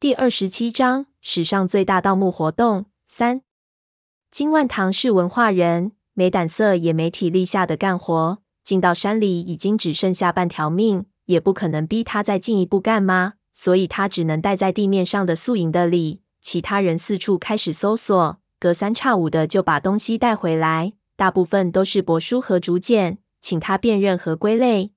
第二十七章：史上最大盗墓活动三。金万堂是文化人，没胆色也没体力下的干活。进到山里已经只剩下半条命，也不可能逼他再进一步干嘛，所以他只能待在地面上的宿营的里。其他人四处开始搜索，隔三差五的就把东西带回来，大部分都是帛书和竹简，请他辨认和归类。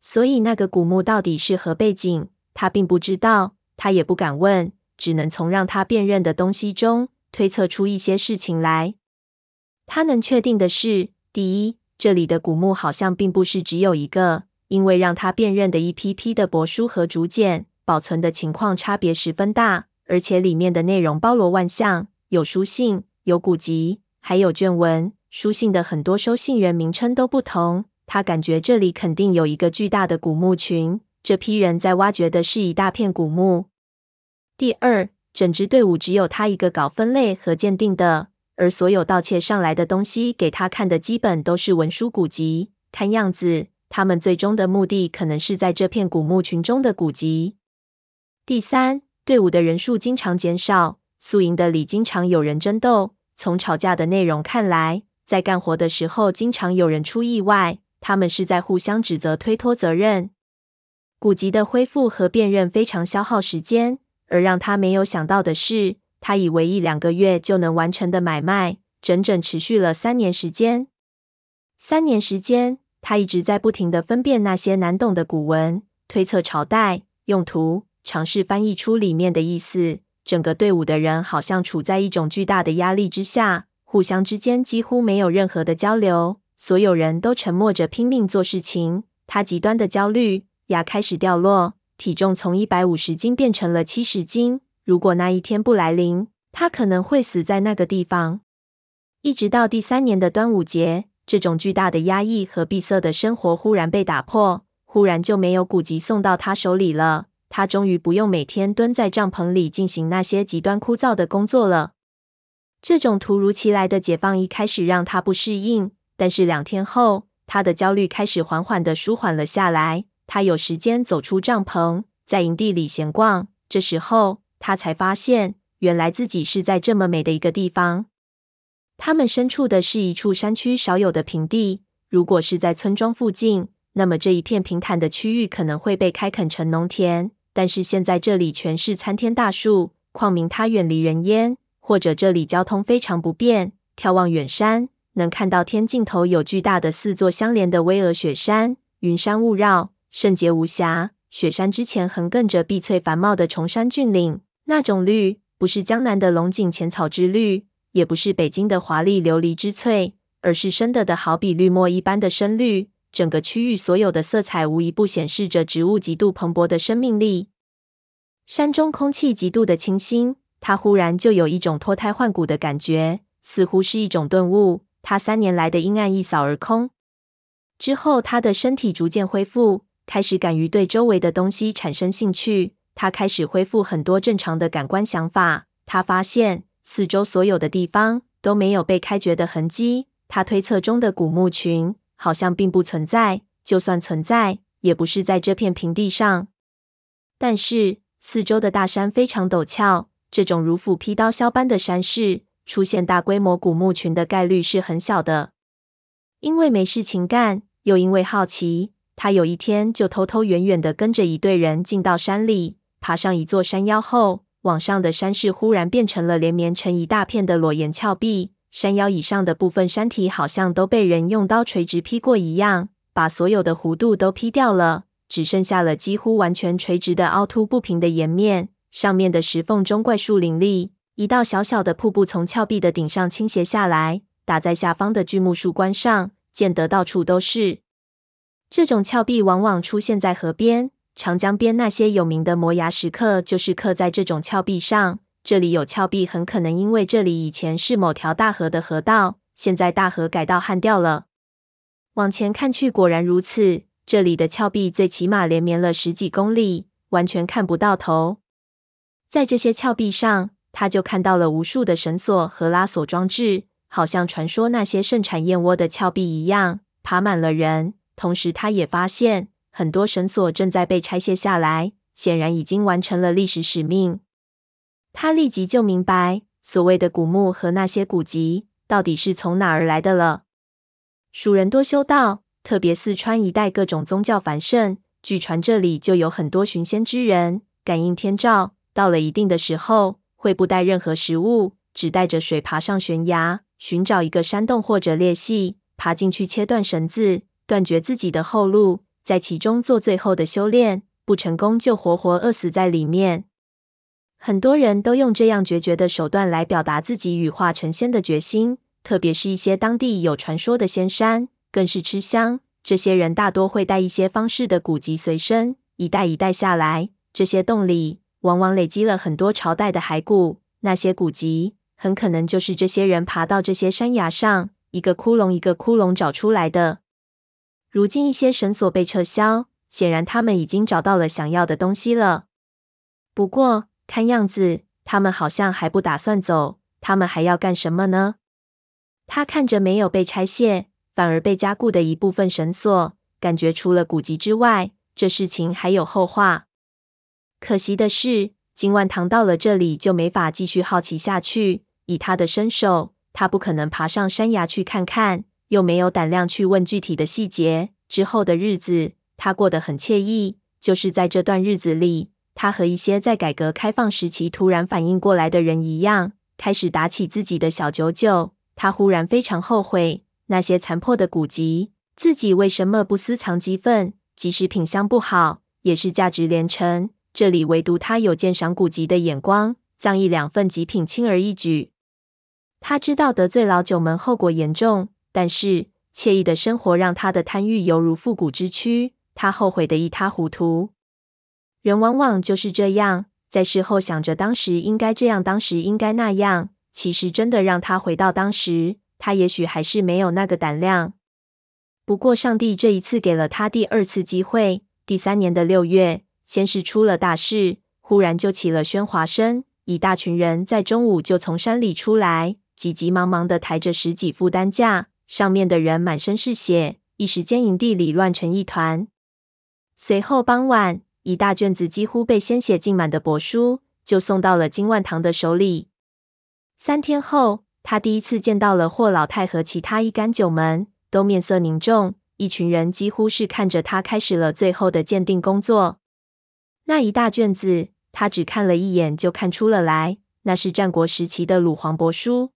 所以那个古墓到底是何背景，他并不知道。他也不敢问，只能从让他辨认的东西中推测出一些事情来。他能确定的是，第一，这里的古墓好像并不是只有一个，因为让他辨认的一批批的帛书和竹简保存的情况差别十分大，而且里面的内容包罗万象，有书信，有古籍，还有卷文。书信的很多收信人名称都不同。他感觉这里肯定有一个巨大的古墓群。这批人在挖掘的是一大片古墓。第二，整支队伍只有他一个搞分类和鉴定的，而所有盗窃上来的东西给他看的基本都是文书古籍。看样子，他们最终的目的可能是在这片古墓群中的古籍。第三，队伍的人数经常减少，宿营的里经常有人争斗。从吵架的内容看来，在干活的时候经常有人出意外，他们是在互相指责、推脱责任。古籍的恢复和辨认非常消耗时间，而让他没有想到的是，他以为一两个月就能完成的买卖，整整持续了三年时间。三年时间，他一直在不停地分辨那些难懂的古文，推测朝代、用途，尝试翻译出里面的意思。整个队伍的人好像处在一种巨大的压力之下，互相之间几乎没有任何的交流，所有人都沉默着拼命做事情。他极端的焦虑。牙开始掉落，体重从一百五十斤变成了七十斤。如果那一天不来临，他可能会死在那个地方。一直到第三年的端午节，这种巨大的压抑和闭塞的生活忽然被打破，忽然就没有古籍送到他手里了。他终于不用每天蹲在帐篷里进行那些极端枯燥的工作了。这种突如其来的解放一开始让他不适应，但是两天后，他的焦虑开始缓缓地舒缓了下来。他有时间走出帐篷，在营地里闲逛。这时候，他才发现，原来自己是在这么美的一个地方。他们身处的是一处山区少有的平地。如果是在村庄附近，那么这一片平坦的区域可能会被开垦成农田。但是现在这里全是参天大树，旷明它远离人烟，或者这里交通非常不便。眺望远山，能看到天尽头有巨大的四座相连的巍峨雪山，云山雾绕。圣洁无瑕，雪山之前横亘着碧翠繁茂的崇山峻岭，那种绿不是江南的龙井浅草之绿，也不是北京的华丽琉璃之翠，而是深的的好比绿墨一般的深绿。整个区域所有的色彩无一不显示着植物极度蓬勃的生命力。山中空气极度的清新，他忽然就有一种脱胎换骨的感觉，似乎是一种顿悟。他三年来的阴暗一扫而空，之后他的身体逐渐恢复。开始敢于对周围的东西产生兴趣，他开始恢复很多正常的感官想法。他发现四周所有的地方都没有被开掘的痕迹。他推测中的古墓群好像并不存在，就算存在，也不是在这片平地上。但是四周的大山非常陡峭，这种如斧劈刀削般的山势，出现大规模古墓群的概率是很小的。因为没事情干，又因为好奇。他有一天就偷偷远远地跟着一队人进到山里，爬上一座山腰后，往上的山势忽然变成了连绵成一大片的裸岩峭壁。山腰以上的部分山体好像都被人用刀垂直劈过一样，把所有的弧度都劈掉了，只剩下了几乎完全垂直的凹凸不平的岩面。上面的石缝中怪树林立，一道小小的瀑布从峭壁的顶上倾斜下来，打在下方的巨木树冠上，溅得到处都是。这种峭壁往往出现在河边、长江边，那些有名的摩崖石刻就是刻在这种峭壁上。这里有峭壁，很可能因为这里以前是某条大河的河道，现在大河改道旱掉了。往前看去，果然如此。这里的峭壁最起码连绵了十几公里，完全看不到头。在这些峭壁上，他就看到了无数的绳索和拉锁装置，好像传说那些盛产燕窝的峭壁一样，爬满了人。同时，他也发现很多绳索正在被拆卸下来，显然已经完成了历史使命。他立即就明白，所谓的古墓和那些古籍到底是从哪儿来的了。蜀人多修道，特别四川一带各种宗教繁盛。据传这里就有很多寻仙之人，感应天照，到了一定的时候，会不带任何食物，只带着水爬上悬崖，寻找一个山洞或者裂隙，爬进去切断绳子，断绝自己的后路，在其中做最后的修炼，不成功就活活饿死在里面。很多人都用这样决绝的手段来表达自己羽化成仙的决心，特别是一些当地有传说的仙山，更是吃香。这些人大多会带一些方士的古籍随身，一代一代下来，这些洞里往往累积了很多朝代的骸骨。那些古籍很可能就是这些人爬到这些山崖上，一个窟窿一个窟窿找出来的。如今一些绳索被撤销，显然他们已经找到了想要的东西了。不过看样子，他们好像还不打算走。他们还要干什么呢？他看着没有被拆卸，反而被加固的一部分绳索，感觉除了古籍之外，这事情还有后话。可惜的是，金万堂到了这里就没法继续好奇下去。以他的身手，他不可能爬上山崖去看看，又没有胆量去问具体的细节。之后的日子，他过得很惬意。就是在这段日子里，他和一些在改革开放时期突然反应过来的人一样，开始打起自己的小九九。他忽然非常后悔。那些残破的古籍，自己为什么不私藏几份？即使品相不好，也是价值连城。这里唯独他有鉴赏古籍的眼光，赃一两份极品，轻而易举。他知道得罪老九门后果严重，但是惬意的生活让他的贪欲犹如复古之躯，他后悔得一塌糊涂。人往往就是这样，在事后想着当时应该这样，当时应该那样，其实真的让他回到当时。他也许还是没有那个胆量，不过上帝这一次给了他第二次机会。第三年的六月，先是出了大事，忽然就起了喧哗声，一大群人在中午就从山里出来，急急忙忙的抬着十几副担架，上面的人满身是血，一时间营地里乱成一团。随后傍晚，一大卷子几乎被鲜血浸满的帛书就送到了金万堂的手里。三天后。他第一次见到了霍老太和其他一干九门，都面色凝重。一群人几乎是看着他开始了最后的鉴定工作。那一大卷子，他只看了一眼就看出了来，那是战国时期的鲁皇帛书。